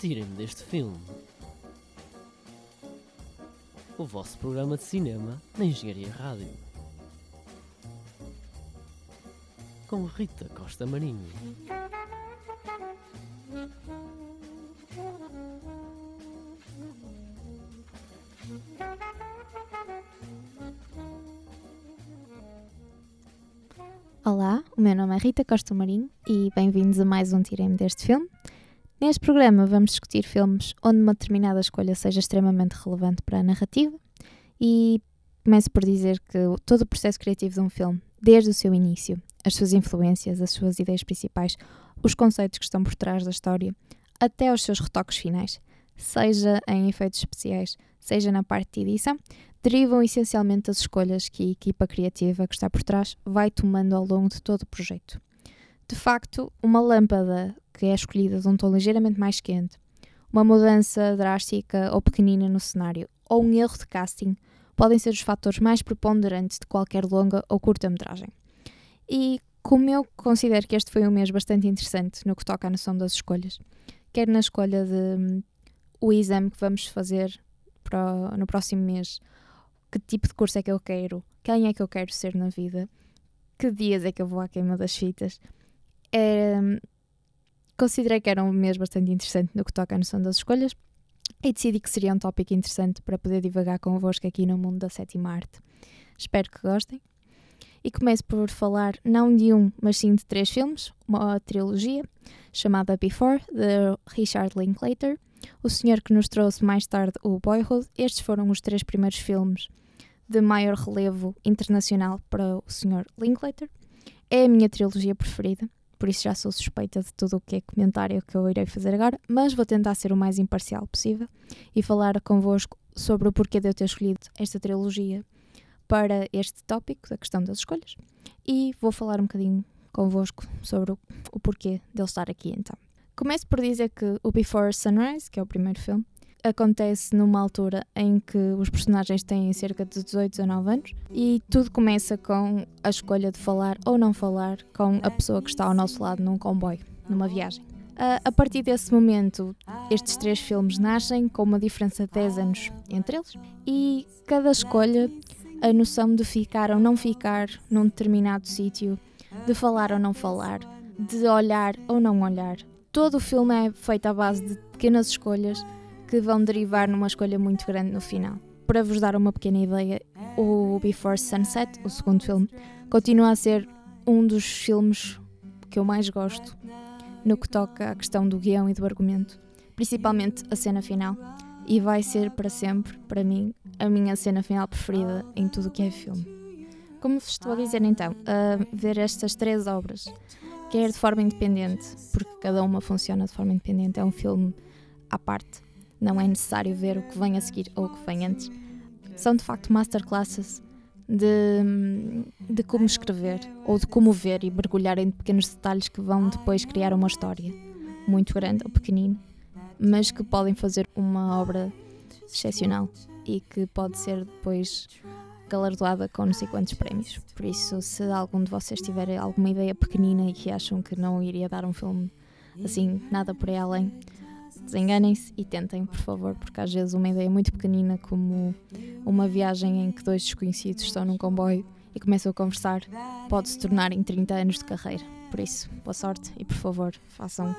Tirem-me deste filme. O vosso programa de cinema na Engenharia Rádio. Com Rita Costa Marinho. Olá, o meu nome é Rita Costa Marinho e bem-vindos a mais um Tirem-me deste filme. Neste programa vamos discutir filmes onde uma determinada escolha seja extremamente relevante para a narrativa e começo por dizer que todo o processo criativo de um filme, desde o seu início, as suas influências, as suas ideias principais, os conceitos que estão por trás da história, até aos seus retoques finais, seja em efeitos especiais, seja na parte de edição, derivam essencialmente das escolhas que a equipa criativa que está por trás vai tomando ao longo de todo o projeto. De facto, uma lâmpada que é escolhida de um tom ligeiramente mais quente, uma mudança drástica ou pequenina no cenário, ou um erro de casting, podem ser os fatores mais preponderantes de qualquer longa ou curta-metragem. E como eu considero que este foi um mês bastante interessante no que toca à noção das escolhas, quer na escolha de um, o exame que vamos fazer para, no próximo mês, que tipo de curso é que eu quero, quem é que eu quero ser na vida, que dias é que eu vou à queima das fitas. É, considerei que era um mês bastante interessante no que toca à noção das escolhas e decidi que seria um tópico interessante para poder divagar convosco aqui no mundo da sétima arte. Espero que gostem. E começo por falar não de um, mas sim de três filmes, uma trilogia chamada Before, de Richard Linklater, o senhor que nos trouxe mais tarde o Boyhood. Estes foram os três primeiros filmes de maior relevo internacional para o Sr. Linklater. É a minha trilogia preferida, por isso já sou suspeita de tudo o que é comentário que eu irei fazer agora, mas vou tentar ser o mais imparcial possível e falar convosco sobre o porquê de eu ter escolhido esta trilogia para este tópico, da questão das escolhas, e vou falar um bocadinho convosco sobre o, o porquê dele estar aqui então. Começo por dizer que o Before Sunrise, que é o primeiro filme, acontece numa altura em que os personagens têm cerca de 18, 19 anos e tudo começa com a escolha de falar ou não falar com a pessoa que está ao nosso lado num comboio, numa viagem. A partir desse momento, estes três filmes nascem com uma diferença de 10 anos entre eles e cada escolha, a noção de ficar ou não ficar num determinado sítio, de falar ou não falar, de olhar ou não olhar. Todo o filme é feito à base de pequenas escolhas que vão derivar numa escolha muito grande no final. Para vos dar uma pequena ideia, o Before Sunset, o segundo filme, continua a ser um dos filmes que eu mais gosto no que toca à questão do guião e do argumento, principalmente a cena final. E vai ser para sempre, para mim, a minha cena final preferida em tudo o que é filme. Como vos estou a dizer então, a ver estas três obras, quer de forma independente, porque cada uma funciona de forma independente, é um filme à parte não é necessário ver o que vem a seguir ou o que vem antes. São de facto masterclasses de, de como escrever ou de como ver e mergulhar em pequenos detalhes que vão depois criar uma história muito grande ou pequenina, mas que podem fazer uma obra excepcional e que pode ser depois galardoada com não sei quantos prémios. Por isso, se algum de vocês tiver alguma ideia pequenina e que acham que não iria dar um filme assim, nada por aí além, desenganem-se e tentem, por favor, porque às vezes uma ideia muito pequenina, como uma viagem em que dois desconhecidos estão num comboio e começam a conversar, pode se tornar em 30 anos de carreira. Por isso, boa sorte e por favor, façam.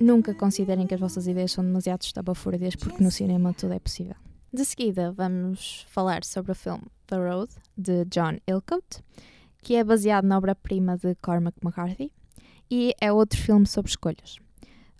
Nunca considerem que as vossas ideias são demasiado estabafúrdias, porque no cinema tudo é possível. De seguida, vamos falar sobre o filme The Road, de John Ilcote, que é baseado na obra-prima de Cormac McCarthy e é outro filme sobre escolhas.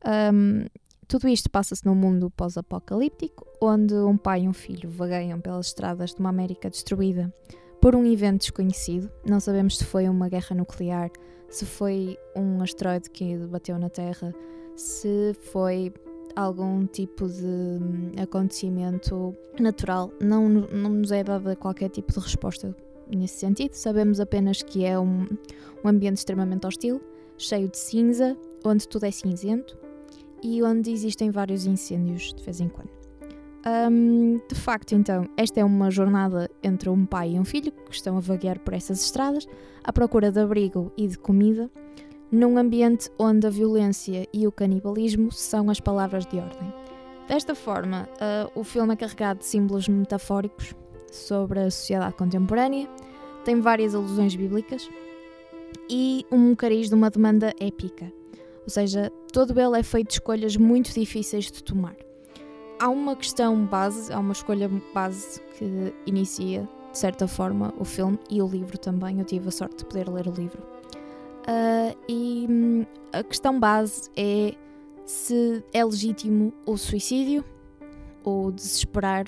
Um, tudo isto passa-se num mundo pós-apocalíptico, onde um pai e um filho vagueiam pelas estradas de uma América destruída por um evento desconhecido. Não sabemos se foi uma guerra nuclear, se foi um asteroide que bateu na Terra, se foi algum tipo de hum, acontecimento natural. Não, não nos é dada qualquer tipo de resposta nesse sentido. Sabemos apenas que é um, um ambiente extremamente hostil, cheio de cinza, onde tudo é cinzento e onde existem vários incêndios de vez em quando. Um, de facto, então, esta é uma jornada entre um pai e um filho que estão a vaguear por essas estradas à procura de abrigo e de comida, num ambiente onde a violência e o canibalismo são as palavras de ordem. Desta forma, uh, o filme é carregado de símbolos metafóricos sobre a sociedade contemporânea, tem várias alusões bíblicas e um cariz de uma demanda épica. Ou seja, todo ele é feito de escolhas muito difíceis de tomar. Há uma questão base, há uma escolha base que inicia, de certa forma, o filme e o livro também. Eu tive a sorte de poder ler o livro. Uh, e hum, a questão base é se é legítimo o suicídio ou desesperar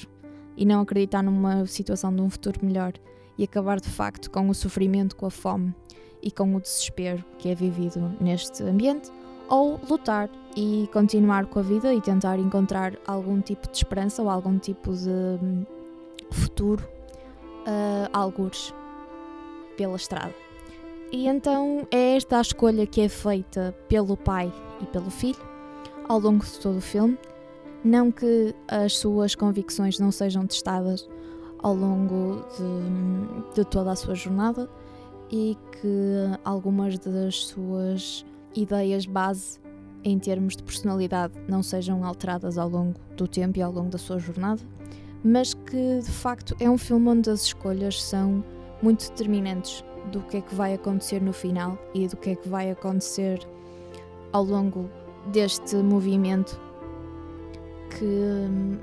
e não acreditar numa situação de um futuro melhor e acabar de facto com o sofrimento, com a fome e com o desespero que é vivido neste ambiente, ou lutar e continuar com a vida e tentar encontrar algum tipo de esperança ou algum tipo de hum, futuro, uh, algures pela estrada. E então é esta a escolha que é feita pelo pai e pelo filho ao longo de todo o filme. Não que as suas convicções não sejam testadas ao longo de, de toda a sua jornada e que algumas das suas ideias base em termos de personalidade não sejam alteradas ao longo do tempo e ao longo da sua jornada, mas que de facto é um filme onde as escolhas são muito determinantes do que é que vai acontecer no final e do que é que vai acontecer ao longo deste movimento que hum,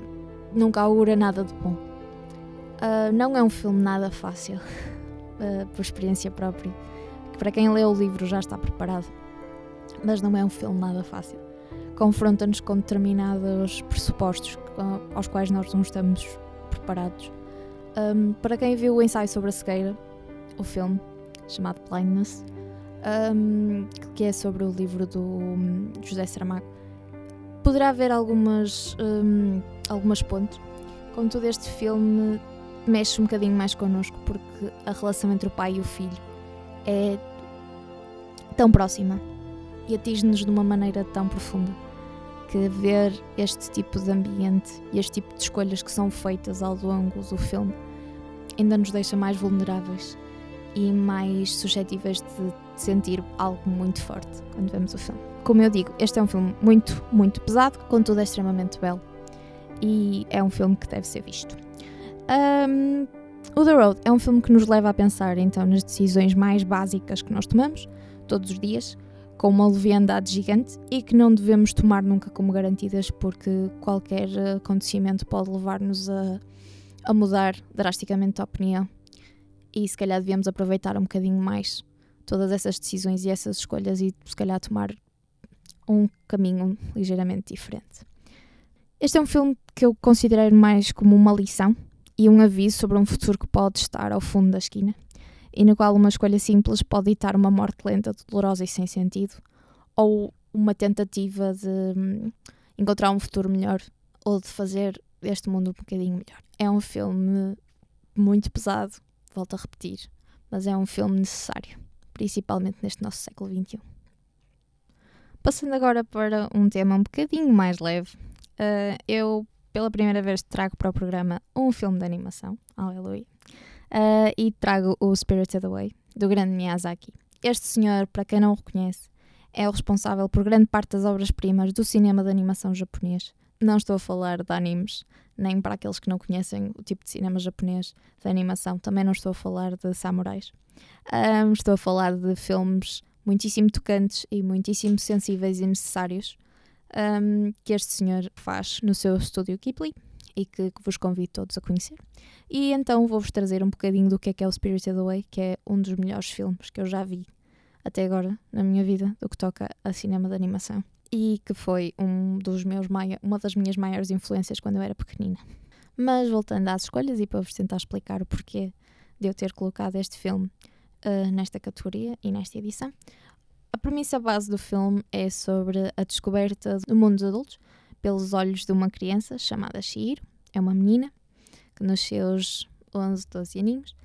nunca augura nada de bom. Uh, não é um filme nada fácil, uh, por experiência própria. Para quem lê o livro já está preparado, mas não é um filme nada fácil. Confronta-nos com determinados pressupostos aos quais nós não estamos preparados. Um, para quem viu o ensaio sobre a cegueira, o filme chamado Blindness, um, que é sobre o livro do José Saramago, poderá haver algumas, um, algumas pontes. Contudo, este filme mexe um bocadinho mais connosco porque a relação entre o pai e o filho é tão próxima e atinge-nos de uma maneira tão profunda que ver este tipo de ambiente e este tipo de escolhas que são feitas ao longo do filme ainda nos deixa mais vulneráveis e mais suscetíveis de sentir algo muito forte quando vemos o filme. Como eu digo, este é um filme muito, muito pesado, contudo é extremamente belo e é um filme que deve ser visto. Um, o The Road é um filme que nos leva a pensar então nas decisões mais básicas que nós tomamos todos os dias, com uma leviandade gigante e que não devemos tomar nunca como garantidas porque qualquer acontecimento pode levar-nos a, a mudar drasticamente a opinião e se calhar devíamos aproveitar um bocadinho mais todas essas decisões e essas escolhas e se calhar tomar um caminho ligeiramente diferente. Este é um filme que eu considero mais como uma lição e um aviso sobre um futuro que pode estar ao fundo da esquina e no qual uma escolha simples pode ditar uma morte lenta, dolorosa e sem sentido, ou uma tentativa de hum, encontrar um futuro melhor ou de fazer este mundo um bocadinho melhor. É um filme muito pesado, volto a repetir, mas é um filme necessário, principalmente neste nosso século XXI. Passando agora para um tema um bocadinho mais leve, uh, eu pela primeira vez trago para o programa um filme de animação, aleluia, uh, e trago o Spirited Away, do grande Miyazaki. Este senhor, para quem não o reconhece, é o responsável por grande parte das obras-primas do cinema de animação japonês. Não estou a falar de animes, nem para aqueles que não conhecem o tipo de cinema japonês de animação, também não estou a falar de samurais. Um, estou a falar de filmes muitíssimo tocantes e muitíssimo sensíveis e necessários um, que este senhor faz no seu estúdio Ghibli e que, que, vos convido todos a conhecer. E então vou-vos trazer um bocadinho do que é que é o Spirited Away, que é um dos melhores filmes que eu já vi até agora na minha vida, do que toca a cinema de animação e que foi um dos meus uma das minhas maiores influências quando eu era pequenina. Mas voltando às escolhas e para vos tentar explicar o porquê de eu ter colocado este filme uh, nesta categoria e nesta edição, a premissa base do filme é sobre a descoberta do mundo dos adultos pelos olhos de uma criança chamada Shihiro, é uma menina que nos seus 11, 12 aninhos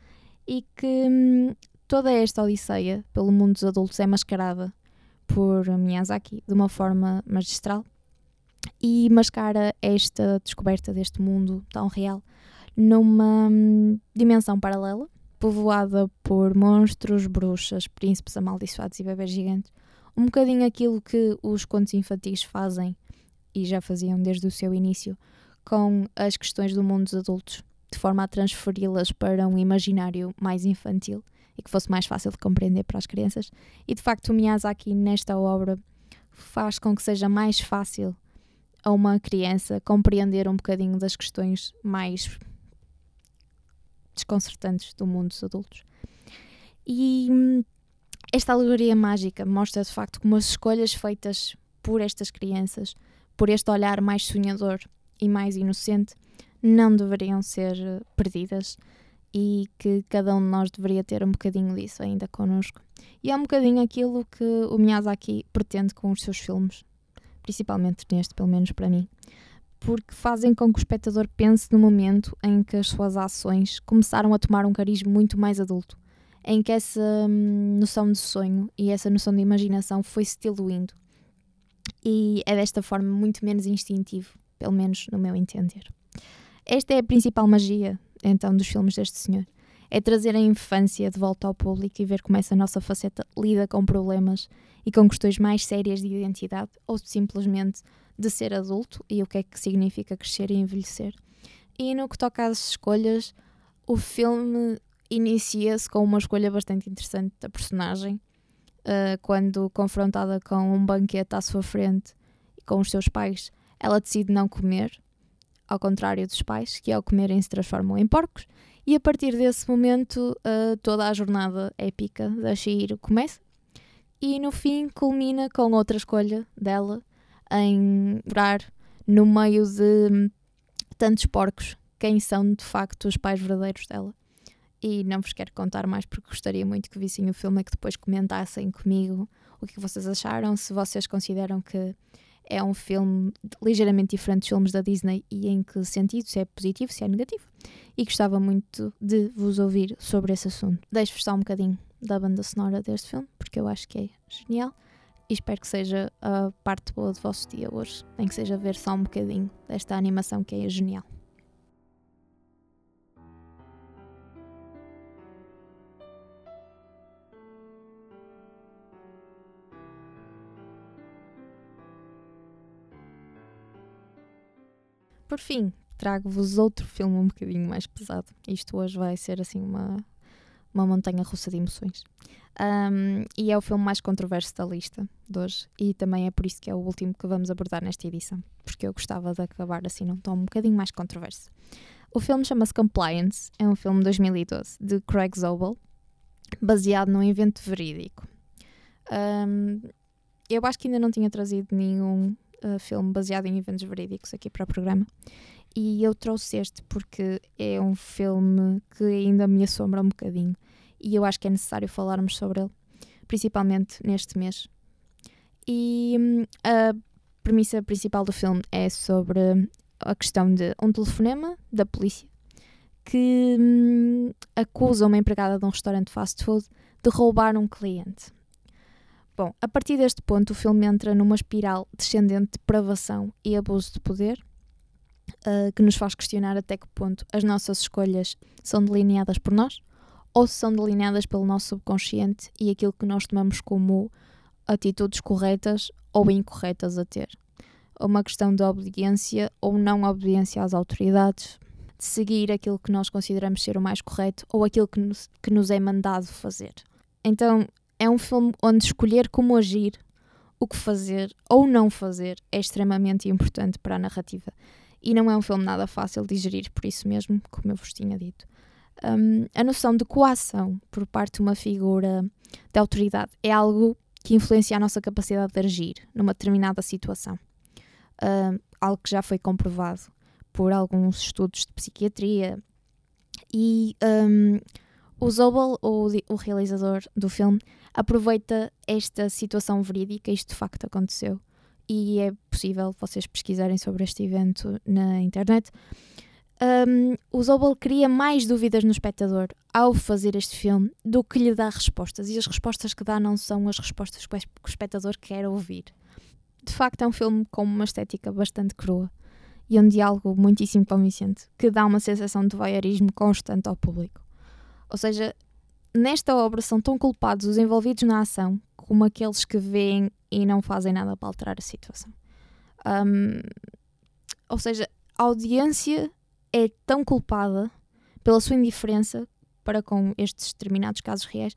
e que hum, toda esta odisseia pelo mundo dos adultos é mascarada por Miyazaki de uma forma magistral e mascara esta descoberta deste mundo tão real numa hum, dimensão paralela, povoada por monstros, bruxas, príncipes amaldiçoados e bebês gigantes, um bocadinho aquilo que os contos infantis fazem, e já faziam desde o seu início, com as questões do mundo dos adultos, de forma a transferi-las para um imaginário mais infantil e que fosse mais fácil de compreender para as crianças. E de facto, o Miyazaki, nesta obra, faz com que seja mais fácil a uma criança compreender um bocadinho das questões mais desconcertantes do mundo dos adultos. E hum, esta alegoria mágica mostra de facto como as escolhas feitas por estas crianças, por este olhar mais sonhador e mais inocente, não deveriam ser eh, perdidas e que cada um de nós deveria ter um bocadinho disso ainda connosco. E é um bocadinho aquilo que o Miyazaki pretende com os seus filmes, principalmente neste, pelo menos para mim, porque fazem com que o espectador pense no momento em que as suas ações começaram a tomar um cariz muito mais adulto, em que essa hum, noção de sonho e essa noção de imaginação foi se diluindo. E é desta forma muito menos instintivo, pelo menos no meu entender. Esta é a principal magia, então, dos filmes deste senhor. É trazer a infância de volta ao público e ver como essa nossa faceta lida com problemas e com questões mais sérias de identidade ou simplesmente de ser adulto e o que é que significa crescer e envelhecer. E no que toca às escolhas, o filme inicia-se com uma escolha bastante interessante da personagem, uh, quando confrontada com um banquete à sua frente e com os seus pais, ela decide não comer, ao contrário dos pais, que ao comerem se transformam em porcos, e a partir desse momento uh, toda a jornada épica da Shihiro começa, e no fim culmina com outra escolha dela em morar no meio de tantos porcos, quem são de facto os pais verdadeiros dela. E não vos quero contar mais porque gostaria muito que vissem o filme e que depois comentassem comigo o que vocês acharam, se vocês consideram que é um filme ligeiramente diferente dos filmes da Disney e em que sentido, se é positivo, se é negativo. E gostava muito de vos ouvir sobre esse assunto. Deixo-vos só um bocadinho da banda sonora deste filme, porque eu acho que é genial. E espero que seja a parte boa do vosso dia hoje, nem que seja ver só um bocadinho desta animação que é genial. Por fim, trago-vos outro filme um bocadinho mais pesado. Isto hoje vai ser assim uma, uma montanha russa de emoções. Um, e é o filme mais controverso da lista de hoje, e também é por isso que é o último que vamos abordar nesta edição, porque eu gostava de acabar assim num tom um bocadinho mais controverso. O filme chama-se Compliance, é um filme de 2012 de Craig Zobel, baseado num evento verídico. Um, eu acho que ainda não tinha trazido nenhum uh, filme baseado em eventos verídicos aqui para o programa. E eu trouxe este porque é um filme que ainda me assombra um bocadinho e eu acho que é necessário falarmos sobre ele, principalmente neste mês. E hum, a premissa principal do filme é sobre a questão de um telefonema da polícia que hum, acusa uma empregada de um restaurante fast food de roubar um cliente. Bom, a partir deste ponto, o filme entra numa espiral descendente de depravação e abuso de poder, uh, que nos faz questionar até que ponto as nossas escolhas são delineadas por nós ou se são delineadas pelo nosso subconsciente e aquilo que nós tomamos como atitudes corretas ou incorretas a ter. Uma questão de obediência ou não obediência às autoridades, de seguir aquilo que nós consideramos ser o mais correto ou aquilo que nos, que nos é mandado fazer. Então, é um filme onde escolher como agir, o que fazer ou não fazer é extremamente importante para a narrativa. E não é um filme nada fácil de digerir, por isso mesmo, como eu vos tinha dito. Um, a noção de coação por parte de uma figura de autoridade é algo que influencia a nossa capacidade de agir numa determinada situação. Um, algo que já foi comprovado por alguns estudos de psiquiatria. E um, o Zobel, o, o realizador do filme, aproveita esta situação verídica, isto de facto aconteceu, e é possível vocês pesquisarem sobre este evento na internet. Um, o Zobel cria mais dúvidas no espectador ao fazer este filme do que lhe dá respostas, e as respostas que dá não são as respostas que o espectador quer ouvir. De facto, é um filme com uma estética bastante crua e um diálogo muitíssimo convincente, que dá uma sensação de voyeurismo constante ao público. Ou seja, nesta obra são tão culpados os envolvidos na ação como aqueles que veem e não fazem nada para alterar a situação. Um, ou seja, a audiência é tão culpada pela sua indiferença para com estes determinados casos reais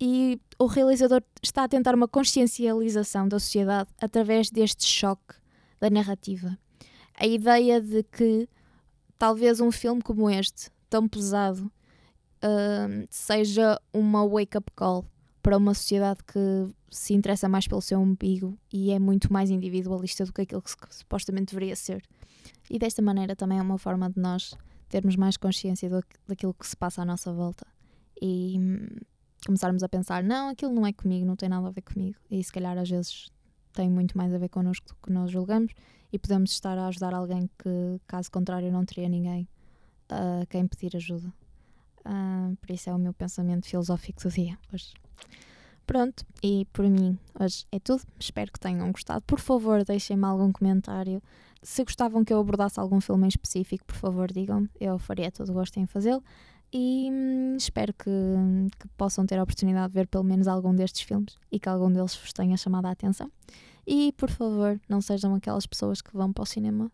e o realizador está a tentar uma consciencialização da sociedade através deste choque da narrativa. A ideia de que talvez um filme como este, tão pesado, seja uma wake-up call para uma sociedade que se interessa mais pelo seu umbigo e é muito mais individualista do que aquilo que, que supostamente deveria ser. E desta maneira também é uma forma de nós termos mais consciência do, daquilo que se passa à nossa volta e hum, começarmos a pensar: não, aquilo não é comigo, não tem nada a ver comigo. E se calhar às vezes tem muito mais a ver connosco do que nós julgamos e podemos estar a ajudar alguém que, caso contrário, não teria ninguém a quem pedir ajuda. Uh, por isso é o meu pensamento filosófico do dia hoje. Pronto, e por mim hoje é tudo. Espero que tenham gostado. Por favor, deixem-me algum comentário. Se gostavam que eu abordasse algum filme em específico, por favor, digam-me. Eu faria todo o gosto em fazê-lo. E hum, espero que, que, possam ter a oportunidade de ver pelo menos algum destes filmes e que algum deles vos tenha chamado a atenção. E por favor, não sejam aquelas pessoas que vão para o cinema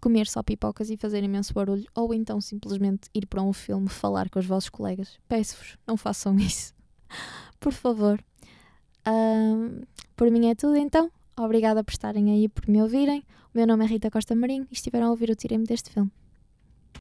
comer só pipocas e fazer imenso barulho, ou então simplesmente ir para um filme falar com os vossos colegas. Peço-vos, não façam isso. por favor. Um, por mim é tudo então. Obrigada por estarem aí, por me ouvirem. O meu nome é Rita Costa Marinho e estiveram a ouvir o Tirem-me deste filme.